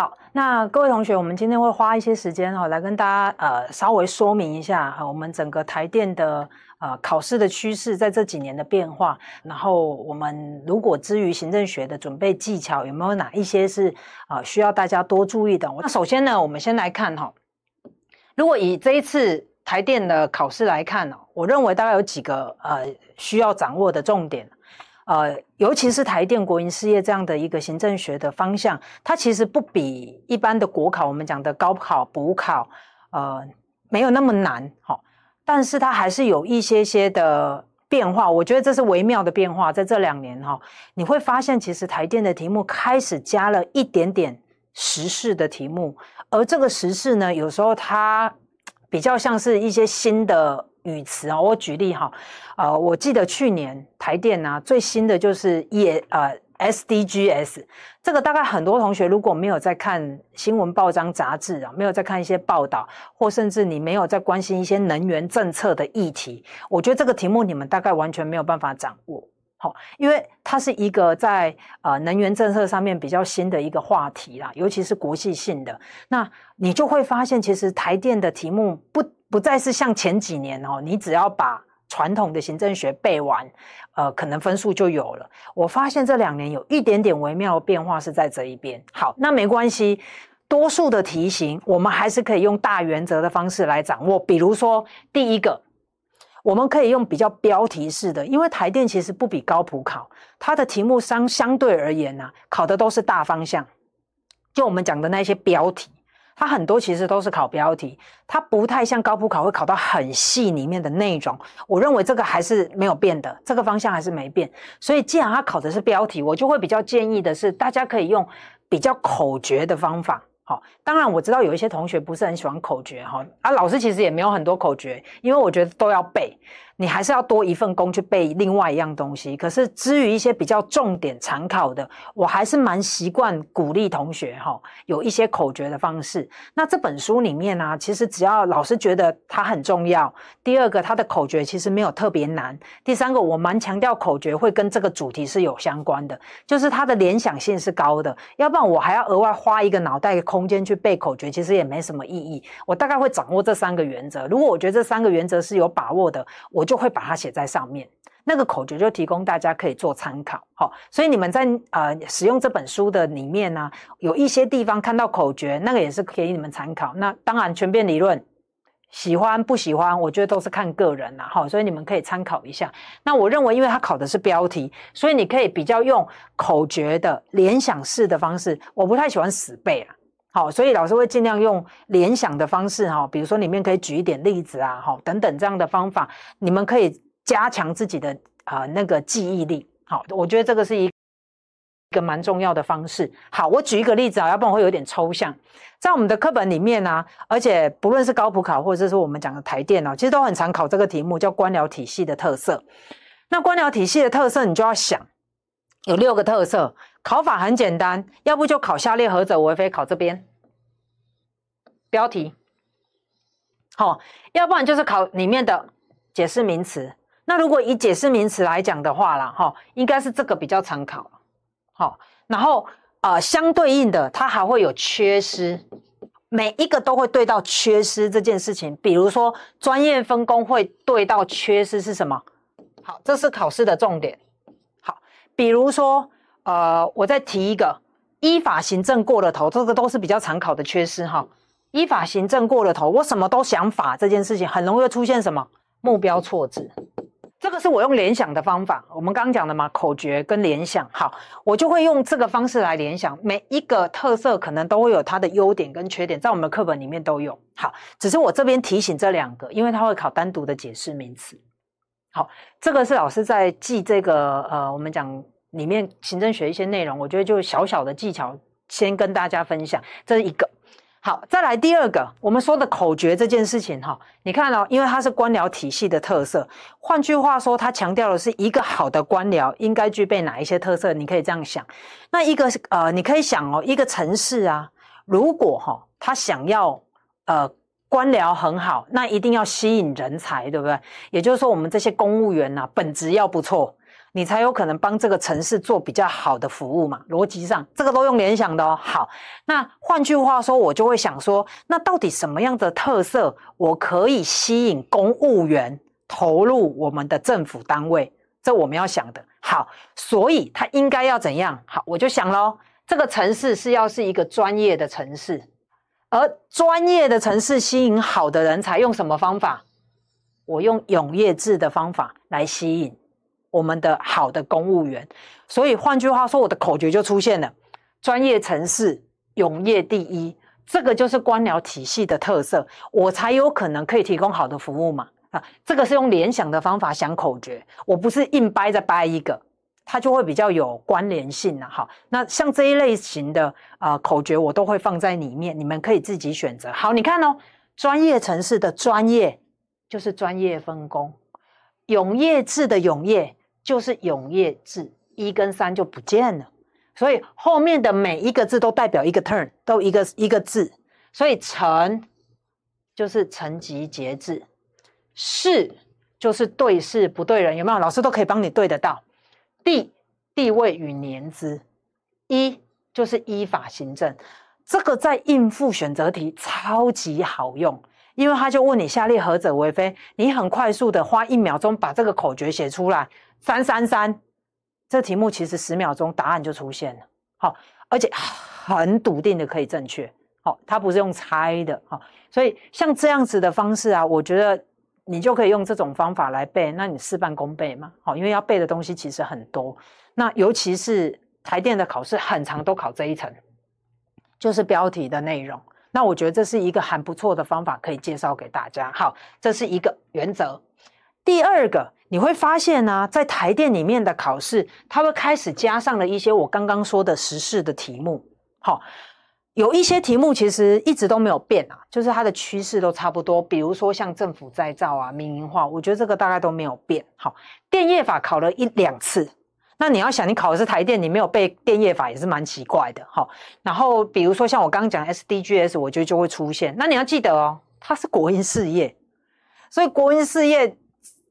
好，那各位同学，我们今天会花一些时间哈，来跟大家呃稍微说明一下哈，我们整个台电的呃考试的趋势，在这几年的变化。然后我们如果之于行政学的准备技巧，有没有哪一些是啊需要大家多注意的？那首先呢，我们先来看哈，如果以这一次台电的考试来看呢，我认为大概有几个呃需要掌握的重点。呃，尤其是台电国营事业这样的一个行政学的方向，它其实不比一般的国考，我们讲的高考、补考，呃，没有那么难，齁，但是它还是有一些些的变化。我觉得这是微妙的变化，在这两年齁，你会发现其实台电的题目开始加了一点点时事的题目，而这个时事呢，有时候它比较像是一些新的。语词啊，我举例哈，呃，我记得去年台电啊最新的就是也呃 SDGs，这个大概很多同学如果没有在看新闻报章杂志啊，没有在看一些报道，或甚至你没有在关心一些能源政策的议题，我觉得这个题目你们大概完全没有办法掌握。好，因为它是一个在呃能源政策上面比较新的一个话题啦，尤其是国际性的，那你就会发现其实台电的题目不。不再是像前几年哦，你只要把传统的行政学背完，呃，可能分数就有了。我发现这两年有一点点微妙的变化是在这一边。好，那没关系，多数的题型我们还是可以用大原则的方式来掌握。比如说，第一个，我们可以用比较标题式的，因为台电其实不比高普考，它的题目相相对而言呢、啊，考的都是大方向，就我们讲的那些标题。它很多其实都是考标题，它不太像高普考会考到很细里面的内容。我认为这个还是没有变的，这个方向还是没变。所以既然它考的是标题，我就会比较建议的是，大家可以用比较口诀的方法。好，当然我知道有一些同学不是很喜欢口诀哈，啊，老师其实也没有很多口诀，因为我觉得都要背。你还是要多一份工去背另外一样东西。可是至于一些比较重点常考的，我还是蛮习惯鼓励同学哈，有一些口诀的方式。那这本书里面呢、其实只要老师觉得它很重要。第二个，它的口诀其实没有特别难。第三个，我蛮强调口诀会跟这个主题是有相关的，就是它的联想性是高的。要不然我还要额外花一个脑袋的空间去背口诀，其实也没什么意义。我大概会掌握这三个原则。如果我觉得这三个原则是有把握的，我。就会把它写在上面，那个口诀就提供大家可以做参考。好，所以你们在呃使用这本书的里面呢，有一些地方看到口诀，那个也是给你们参考。那当然全变理论，喜欢不喜欢，我觉得都是看个人啦。好，所以你们可以参考一下。那我认为，因为它考的是标题，所以你可以比较用口诀的联想式的方式。我不太喜欢死背啊。好，所以老师会尽量用联想的方式哈，比如说里面可以举一点例子啊，哈等等这样的方法，你们可以加强自己的啊、那个记忆力。好，我觉得这个是一个蛮重要的方式。好，我举一个例子啊，要不然会有点抽象。在我们的课本里面呢、而且不论是高普考或者是我们讲的台电哦，其实都很常考这个题目，叫官僚体系的特色。那官僚体系的特色，你就要想有六个特色。考法很简单，要不就考下列何者为非，考这边标题，好、要不然就是考里面的解释名词。那如果以解释名词来讲的话啦，哈、应该是这个比较常考，好、然后呃，相对应的，它还会有缺失，每一个都会对到缺失这件事情。比如说专业分工会对到缺失是什么？好，这是考试的重点。好，比如说。呃，我再提一个，依法行政过了头，这个都是比较常考的缺失哈。依法行政过了头，我什么都想法这件事情，很容易出现什么目标错置。这个是我用联想的方法，我们刚刚讲的嘛，口诀跟联想。好，我就会用这个方式来联想，每一个特色可能都会有它的优点跟缺点，在我们的课本里面都有。好，只是我这边提醒这两个，因为它会考单独的解释名词。好，这个是老师在记这个呃，我们讲。里面行政学一些内容，我觉得就小小的技巧，先跟大家分享，这是一个。好，再来第二个，我们说的口诀这件事情哈，你看哦，因为它是官僚体系的特色，换句话说，它强调的是一个好的官僚应该具备哪一些特色？你可以这样想，那一个呃，你可以想哦，一个城市啊，如果哈，他想要呃官僚很好，那一定要吸引人才，对不对？也就是说，我们这些公务员呐，本职要不错。你才有可能帮这个城市做比较好的服务嘛。逻辑上，这个都用联想的哦。好，那换句话说，我就会想说，那到底什么样的特色我可以吸引公务员投入我们的政府单位？这我们要想的。好，所以它应该要怎样？好，我就想喽，这个城市是要是一个专业的城市，而专业的城市吸引好的人才，用什么方法？我用永业制的方法来吸引我们的好的公务员。所以换句话说，我的口诀就出现了：专业城市，永业第一。这个就是官僚体系的特色，我才有可能可以提供好的服务嘛。啊，这个是用联想的方法想口诀，我不是硬掰再掰一个，它就会比较有关联性了。好，那像这一类型的啊、口诀，我都会放在里面，你们可以自己选择。好，你看哦，专业城市的专业就是专业分工，永业制的永业就是永业制，一跟三就不见了，所以后面的每一个字都代表一个 turn，都一个一个字，所以成就是层级节制。是就是对事不对人，有没有？老师都可以帮你对得到。地地位与年资，依就是依法行政，这个在应付选择题超级好用，因为他就问你下列何者为非，你很快速的花一秒钟把这个口诀写出来，三三三，这题目其实十秒钟答案就出现了，好，而且很笃定的可以正确，好，它不是用猜的，好，所以像这样子的方式啊，我觉得。你就可以用这种方法来背，那你事半功倍嘛。好，因为要背的东西其实很多，那尤其是台电的考试，很常都考这一层，就是标题的内容。那我觉得这是一个很不错的方法，可以介绍给大家。好，这是一个原则。第二个，你会发现呢、在台电里面的考试，它会开始加上了一些我刚刚说的时事的题目。好。有一些题目其实一直都没有变啊，就是它的趋势都差不多。比如说像政府再造啊、民营化，我觉得这个大概都没有变。好，电业法考了一两次，那你要想，你考的是台电，你没有背电业法也是蛮奇怪的。好，然后比如说像我刚刚讲 SDGs，我觉得就会出现。那你要记得哦，它是国营事业，所以国营事业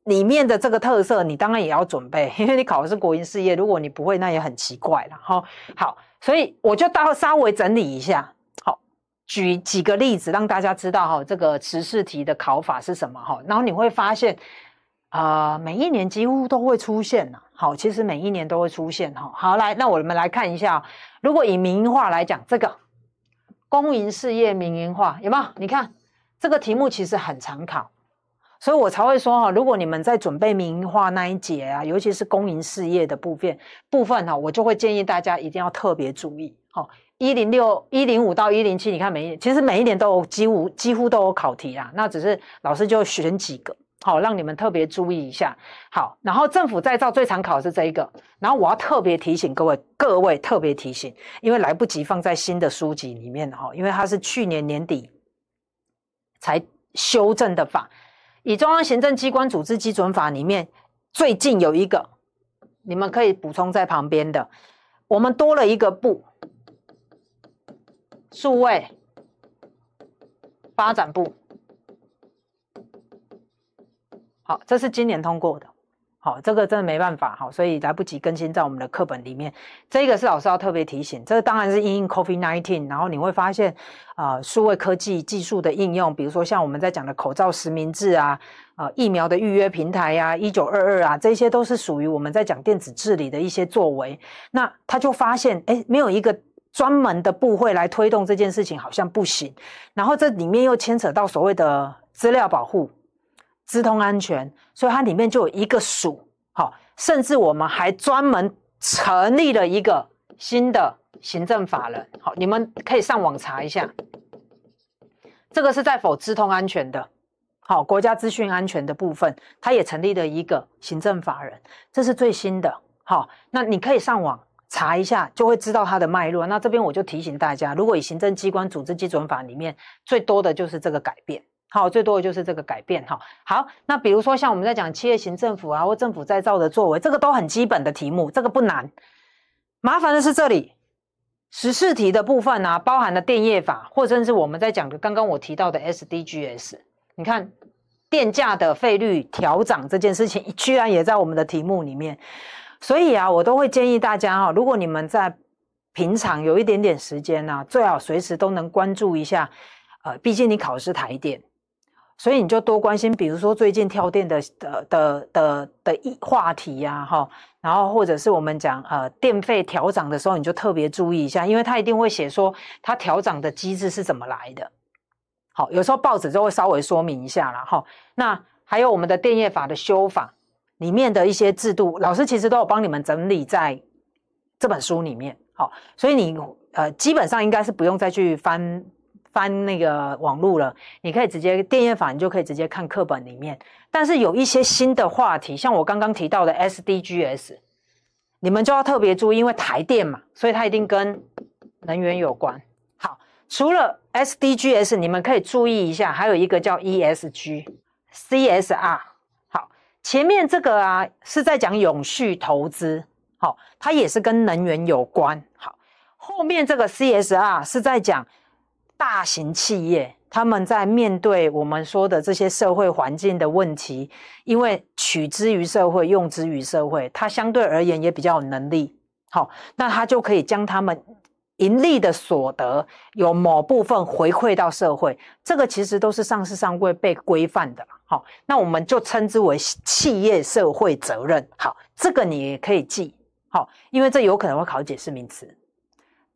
里面的这个特色，你当然也要准备，因为你考的是国营事业，如果你不会，那也很奇怪了。哈，好。所以我就到稍微整理一下，好，举几个例子让大家知道哈，这个时事题的考法是什么哈。然后你会发现，呃，每一年几乎都会出现呢。好，其实每一年都会出现哈。好，来，那我们来看一下，如果以民营化来讲，这个公营事业民营化有没有？你看这个题目其实很常考。所以我才会说哈，如果你们在准备民营化那一节啊，尤其是公营事业的部分部分哈，我就会建议大家一定要特别注意。好，一零六、一零五到一零七，你看每一年其实每一年都有几乎几乎都有考题啦，那只是老师就选几个，好让你们特别注意一下。好，然后政府再造最常考的是这一个，然后我要特别提醒各位，各位特别提醒，因为来不及放在新的书籍里面哈，因为它是去年年底才修正的法。以中央行政机关组织基准法里面，最近有一个，你们可以补充在旁边的，我们多了一个部，数位发展部。好，这是今年通过的。好，这个真的没办法，好，所以来不及更新在我们的课本里面。这个是老师要特别提醒，这个当然是因应 COVID-19，然后你会发现，啊、呃，数位科技技术的应用，比如说像我们在讲的口罩实名制啊，呃，疫苗的预约平台呀、啊，一九二二啊，这些都是属于我们在讲电子治理的一些作为。那他就发现，哎，没有一个专门的部会来推动这件事情，好像不行。然后这里面又牵扯到所谓的资料保护。资通安全，所以它里面就有一个署，好，甚至我们还专门成立了一个新的行政法人，好，你们可以上网查一下，这个是在否资通安全的，好，国家资讯安全的部分，它也成立了一个行政法人，这是最新的，好，那你可以上网查一下，就会知道它的脉络。那这边我就提醒大家，如果以行政机关组织基准法里面最多的就是这个改变。好，最多的就是这个改变哈。好，那比如说像我们在讲企业型政府啊，或政府再造的作为，这个都很基本的题目，这个不难。麻烦的是这里十四题的部分啊，包含了电业法，或者是我们在讲的刚刚我提到的 SDGs。你看电价的费率调涨这件事情，居然也在我们的题目里面。所以啊，我都会建议大家哈，如果你们在平常有一点点时间呢，最好随时都能关注一下。呃，毕竟你考的是台电，所以你就多关心，比如说最近跳电的的的的的议话题呀，哈，然后或者是我们讲呃电费调涨的时候，你就特别注意一下，因为他一定会写说它调涨的机制是怎么来的。好，有时候报纸就会稍微说明一下了哈。那还有我们的电业法的修法里面的一些制度，老师其实都有帮你们整理在这本书里面。好，所以你呃基本上应该是不用再去翻翻那个网路了，你可以直接电业法，你就可以直接看课本里面。但是有一些新的话题，像我刚刚提到的 SDGs，你们就要特别注意，因为台电嘛，所以它一定跟能源有关。好，除了 SDGs，你们可以注意一下，还有一个叫 ESG、CSR。好，前面这个啊是在讲永续投资。好，它也是跟能源有关。好，后面这个 CSR 是在讲大型企业他们在面对我们说的这些社会环境的问题，因为取之于社会，用之于社会，它相对而言也比较有能力。好，那它就可以将他们盈利的所得有某部分回馈到社会。这个其实都是上市上柜被规范的。好，那我们就称之为企业社会责任。好，这个你也可以记。好，因为这有可能会考解释名词，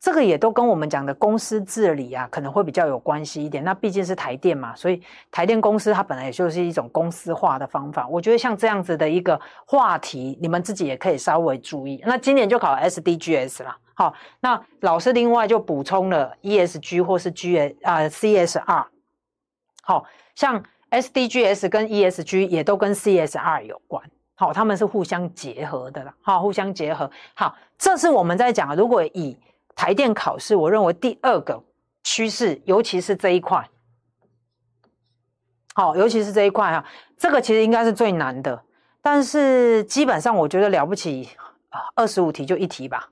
这个也都跟我们讲的公司治理啊，可能会比较有关系一点。那毕竟是台电嘛，所以台电公司它本来也就是一种公司化的方法。我觉得像这样子的一个话题，你们自己也可以稍微注意。那今年就考 SDGs 啦。好，那老师另外就补充了 ESG 或是 G 啊 CSR。好，像 SDGs 跟 ESG 也都跟 CSR 有关。好，他们是互相结合的啦。好，互相结合。好，这是我们在讲。如果以台电考试，我认为第二个趋势，尤其是这一块。好，尤其是这一块啊，这个其实应该是最难的。但是基本上，我觉得了不起啊，二十五题就一题吧。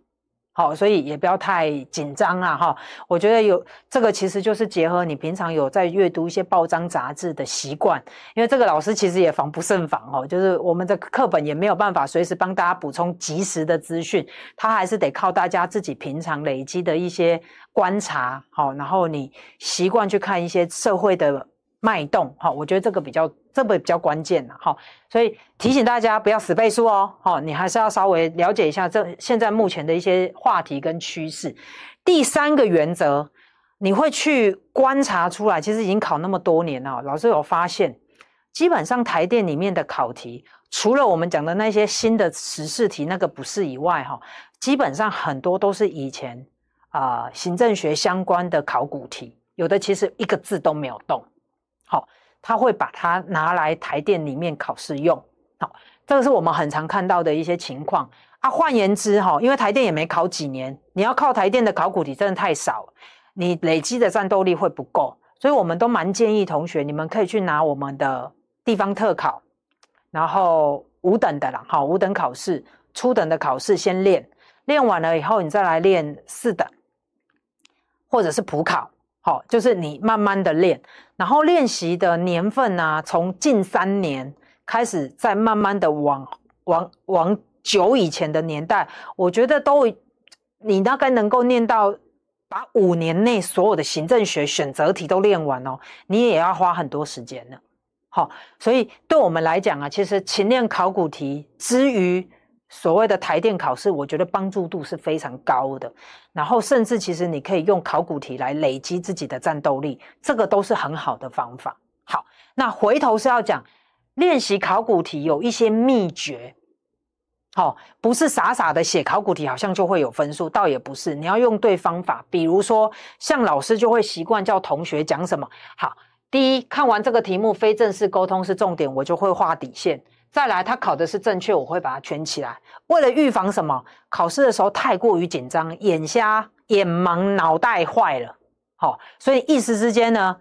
好，所以也不要太紧张啊，哈！我觉得有这个其实就是结合你平常有在阅读一些报章杂志的习惯，因为这个老师其实也防不胜防哦，就是我们的课本也没有办法随时帮大家补充及时的资讯，他还是得靠大家自己平常累积的一些观察，好，然后你习惯去看一些社会的脉动，好，我觉得这个比较。这个比较关键了哈，所以提醒大家不要死背书哦，哈，你还是要稍微了解一下这现在目前的一些话题跟趋势。第三个原则，你会去观察出来，其实已经考那么多年了，老师有发现，基本上台电里面的考题，除了我们讲的那些新的时事题那个不是以外，哈，基本上很多都是以前啊、行政学相关的考古题，有的其实一个字都没有动，好。他会把它拿来台电里面考试用，好，这个是我们很常看到的一些情况啊。换言之，哈，因为台电也没考几年，你要靠台电的考古题真的太少，你累积的战斗力会不够，所以我们都蛮建议同学，你们可以去拿我们的地方特考，然后五等的啦，好，五等考试，初等的考试先练，练完了以后，你再来练四等，或者是普考。好，就是你慢慢的练，然后练习的年份呢、啊，从近三年开始，再慢慢的往往往久以前的年代，我觉得都你大概能够念到把五年内所有的行政学选择题都练完哦，你也要花很多时间呢。好，所以对我们来讲啊，其实勤练考古题之余。所谓的台电考试，我觉得帮助度是非常高的。然后，甚至其实你可以用考古题来累积自己的战斗力，这个都是很好的方法。好，那回头是要讲练习考古题有一些秘诀。好，不是傻傻的写考古题，好像就会有分数，倒也不是。你要用对方法，比如说像老师就会习惯叫同学讲什么。好，第一，看完这个题目，非正式沟通是重点，我就会画底线。再来，他考的是正确，我会把它圈起来。为了预防什么？考试的时候太过于紧张，眼瞎、眼盲、脑袋坏了，好，所以一时之间呢，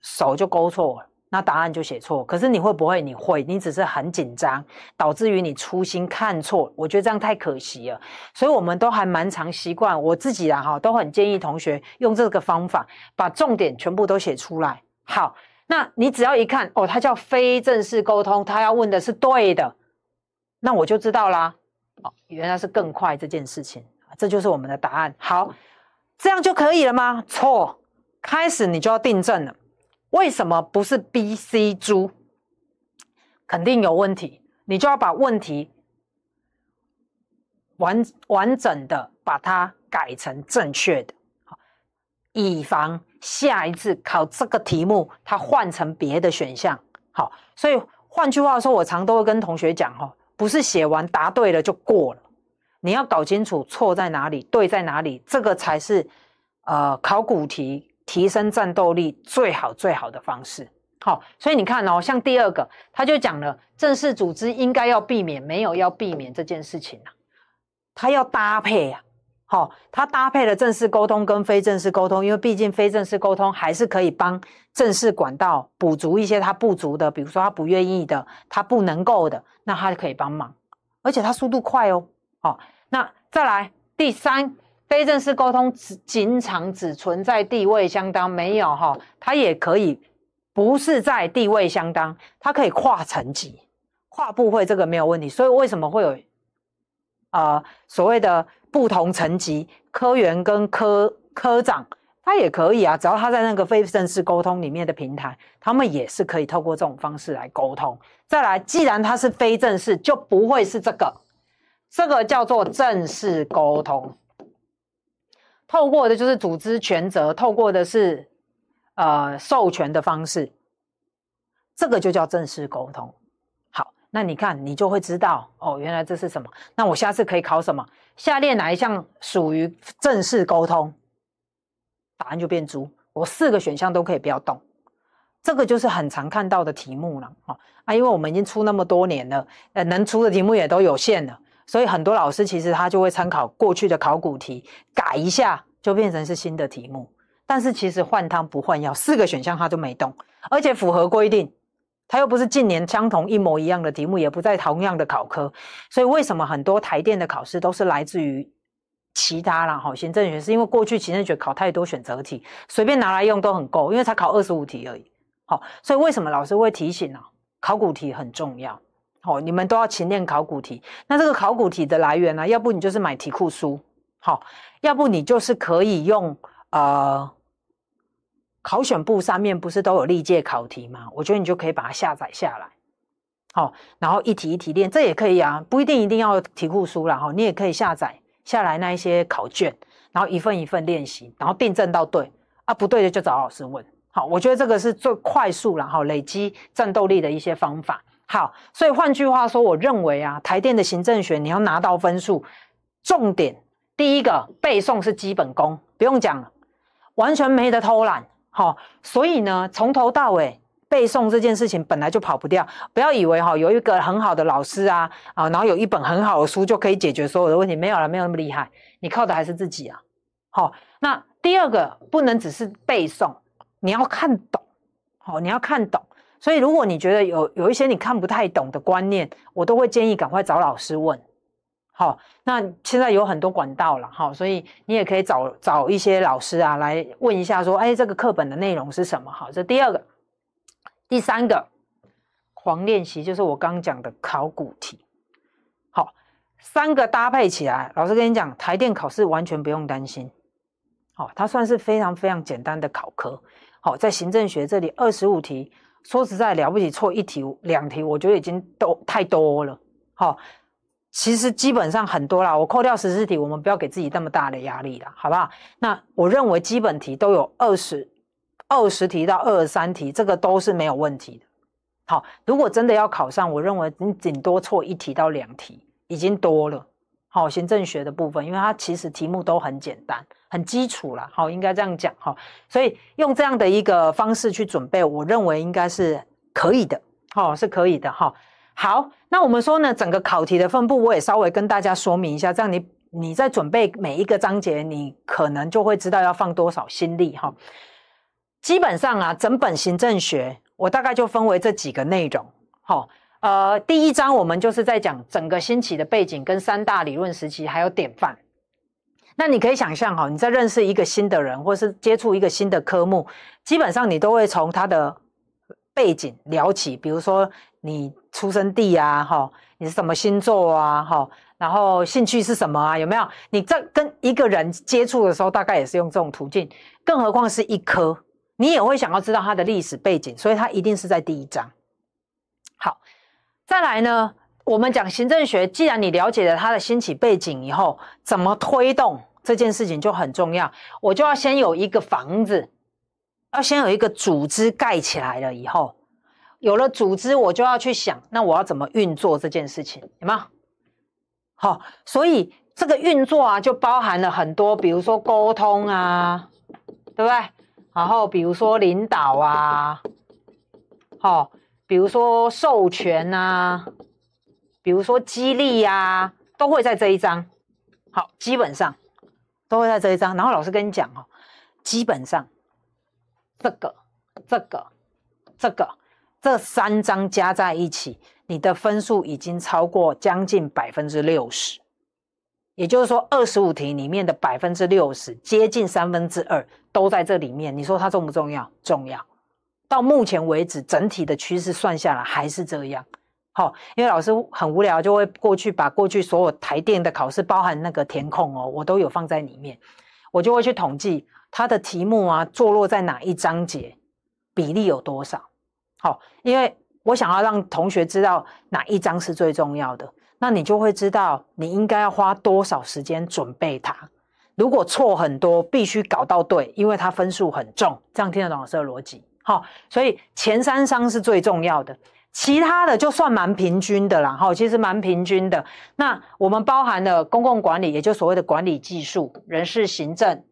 手就勾错了，那答案就写错。可是你会不会？你会，你只是很紧张，导致于你粗心看错。我觉得这样太可惜了。所以我们都还蛮常习惯，我自己啊哈，都很建议同学用这个方法，把重点全部都写出来。好。那你只要一看哦，他叫非正式沟通，他要问的是对的，那我就知道啦。哦，原来是更快这件事情，这就是我们的答案。好，这样就可以了吗？错，开始你就要订正了。为什么不是 B、C 猪？肯定有问题，你就要把问题完完整的把它改成正确的，好，以防下一次考这个题目，它换成别的选项。好，所以换句话说，我常都会跟同学讲，哈，不是写完答对了就过了，你要搞清楚错在哪里，对在哪里，这个才是呃考古题提升战斗力最好最好的方式。好，所以你看哦，像第二个，他就讲了，正式组织应该要避免没有要避免这件事情啊，他要搭配啊，好，他搭配了正式沟通跟非正式沟通，因为毕竟非正式沟通还是可以帮正式管道补足一些他不足的，比如说他不愿意的，他不能够的，那他就可以帮忙，而且他速度快哦，好，那再来第三，非正式沟通只经常只存在地位相当，没有哈，他也可以。不是在地位相当，它可以跨层级、跨部会，这个没有问题。所以为什么会有啊、呃、所谓的不同层级科员跟科科长，他也可以啊，只要他在那个非正式沟通里面的平台，他们也是可以透过这种方式来沟通。再来，既然它是非正式，就不会是这个，这个叫做正式沟通，透过的就是组织权责，透过的是。呃，授权的方式，这个就叫正式沟通。那你看，你就会知道哦，原来这是什么？那我下次可以考什么？下列哪一项属于正式沟通？答案就变猪。我四个选项都可以不要动。这个就是很常看到的题目了哦啊，因为我们已经出那么多年了，呃，能出的题目也都有限了，所以很多老师其实他就会参考过去的考古题，改一下就变成是新的题目。但是其实换汤不换药，四个选项他都没动，而且符合规定，它又不是近年相同一模一样的题目，也不在同样的考科，所以为什么很多台电的考试都是来自于其他啦？哈，行政学是因为过去行政学考太多选择题，随便拿来用都很够，因为才考二十五题而已。好，所以为什么老师会提醒呢？考古题很重要，好，你们都要勤练考古题。那这个考古题的来源呢？要不你就是买题库书，好，要不你就是可以用呃。考选部上面不是都有历届考题吗？我觉得你就可以把它下载下来，好，然后一题一题练，这也可以啊，不一定一定要题库书啦，哈，你也可以下载下来那一些考卷，然后一份一份练习，然后订正到对啊，不对的就找老师问，好，我觉得这个是最快速然后累积战斗力的一些方法，好，所以换句话说，我认为啊，台电的行政学你要拿到分数，重点第一个背诵是基本功，不用讲了，完全没得偷懒。好，所以呢，从头到尾背诵这件事情本来就跑不掉。不要以为哈有一个很好的老师啊啊，然后有一本很好的书就可以解决所有的问题，没有了，没有那么厉害。你靠的还是自己啊。好，那第二个不能只是背诵，你要看懂。好，你要看懂。所以如果你觉得有有一些你看不太懂的观念，我都会建议赶快找老师问。好，那现在有很多管道了，哈，所以你也可以找找一些老师啊，来问一下，说，哎，这个课本的内容是什么？好，这第二个，第三个，狂练习就是我刚讲的考古题。好，三个搭配起来，老师跟你讲，台电考试完全不用担心。好，它算是非常非常简单的考科。好，在行政学这里二十五题，说实在了不起，错一题两题，我觉得已经都太多了。好。其实基本上很多啦，我扣掉十四题，我们不要给自己那么大的压力啦，好不好？那我认为基本题都有二十二十题到二十三题，这个都是没有问题的。好，如果真的要考上，我认为你顶多错一题到两题已经多了。好，行政学的部分，因为它其实题目都很简单、很基础啦。好，应该这样讲哈。所以用这样的一个方式去准备，我认为应该是可以的。好，是可以的哈。好，那我们说呢，整个考题的分布，我也稍微跟大家说明一下，这样你你在准备每一个章节，你可能就会知道要放多少心力哈。基本上啊，整本行政学我大概就分为这几个内容。哈，呃，第一章我们就是在讲整个兴起的背景跟三大理论时期还有典范。那你可以想象哈，你在认识一个新的人，或是接触一个新的科目，基本上你都会从他的背景聊起，比如说。你出生地啊，哈，你是什么星座啊，哈，然后兴趣是什么啊？有没有？你在跟一个人接触的时候，大概也是用这种途径，更何况是一科，你也会想要知道它的历史背景，所以它一定是在第一章。好，再来呢，我们讲行政学，既然你了解了它的兴起背景以后，怎么推动这件事情就很重要。我就要先有一个房子，要先有一个组织盖起来了以后。有了组织，我就要去想，那我要怎么运作这件事情，有没有？好，所以这个运作啊，就包含了很多，比如说沟通啊，对不对？然后比如说领导啊，好，比如说授权啊，比如说激励啊，都会在这一章。好，基本上都会在这一章。然后老师跟你讲哦，基本上这个、这个、这个。这三章加在一起，你的分数已经超过将近百分之六十，也就是说，二十五题里面的百分之六十，接近三分之二都在这里面。你说它重不重要？重要。到目前为止，整体的趋势算下来还是这样。好，因为老师很无聊，就会过去把过去所有台电的考试，包含那个填空哦，我都有放在里面，我就会去统计它的题目啊，坐落在哪一章节，比例有多少。好，因为我想要让同学知道哪一章是最重要的，那你就会知道你应该要花多少时间准备它。如果错很多，必须搞到对，因为它分数很重。这样听得懂老师的逻辑？好，所以前三章是最重要的，其他的就算蛮平均的啦。哈，其实蛮平均的。那我们包含了公共管理，也就所谓的管理技术、人事行政，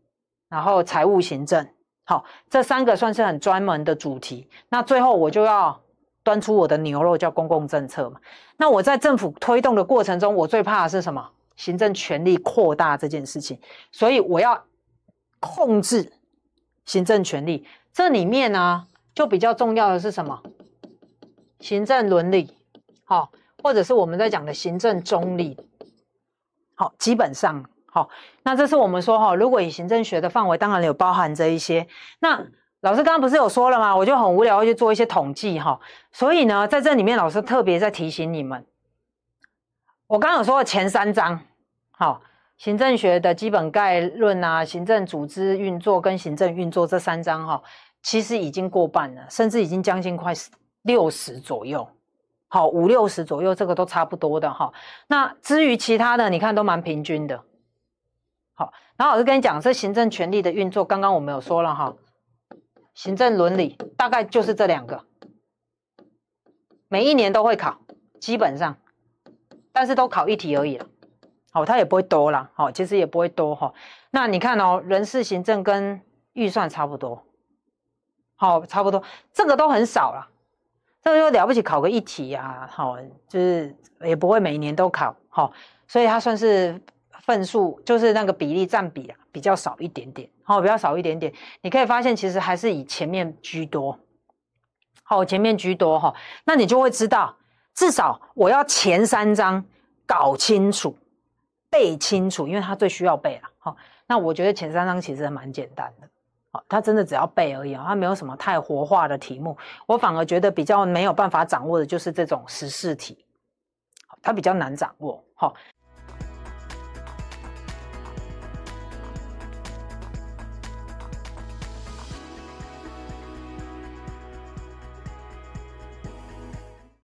然后财务行政。好，这三个算是很专门的主题。那最后我就要端出我的牛肉，叫公共政策嘛。那我在政府推动的过程中，我最怕的是什么？行政权力扩大这件事情。所以我要控制行政权力。这里面呢，就比较重要的是什么？行政伦理，好，或者是我们在讲的行政中立。好，基本上。好，那这是我们说哈，如果以行政学的范围，当然有包含这一些。那老师刚刚不是有说了吗？我就很无聊，去做一些统计哈。所以呢，在这里面，老师特别在提醒你们，我刚刚有说的前三章，好，行政学的基本概论啊，行政组织运作跟行政运作这三章哈，其实已经过半了，甚至已经将近快六十左右，好，五六十左右，这个都差不多的哈。那至于其他的，你看都蛮平均的。好，然后老师跟你讲，这行政权力的运作，刚刚我们有说了哈，行政伦理大概就是这两个，每一年都会考，基本上，但是都考一题而已了，好，它也不会多啦，好，其实也不会多哈。那你看哦，人事行政跟预算差不多，好，差不多，这个都很少啦，这个就了不起考个一题啊，好，就是也不会每年都考，好，所以它算是。份数就是那个比例占比啊，比较少一点点，好，比较少一点点。你可以发现，其实还是以前面居多，好，前面居多哈。那你就会知道，至少我要前三章搞清楚、背清楚，因为它最需要背了。好，那我觉得前三章其实蛮简单的，好，它真的只要背而已啊，它没有什么太活化的题目。我反而觉得比较没有办法掌握的就是这种时事题，它比较难掌握。好，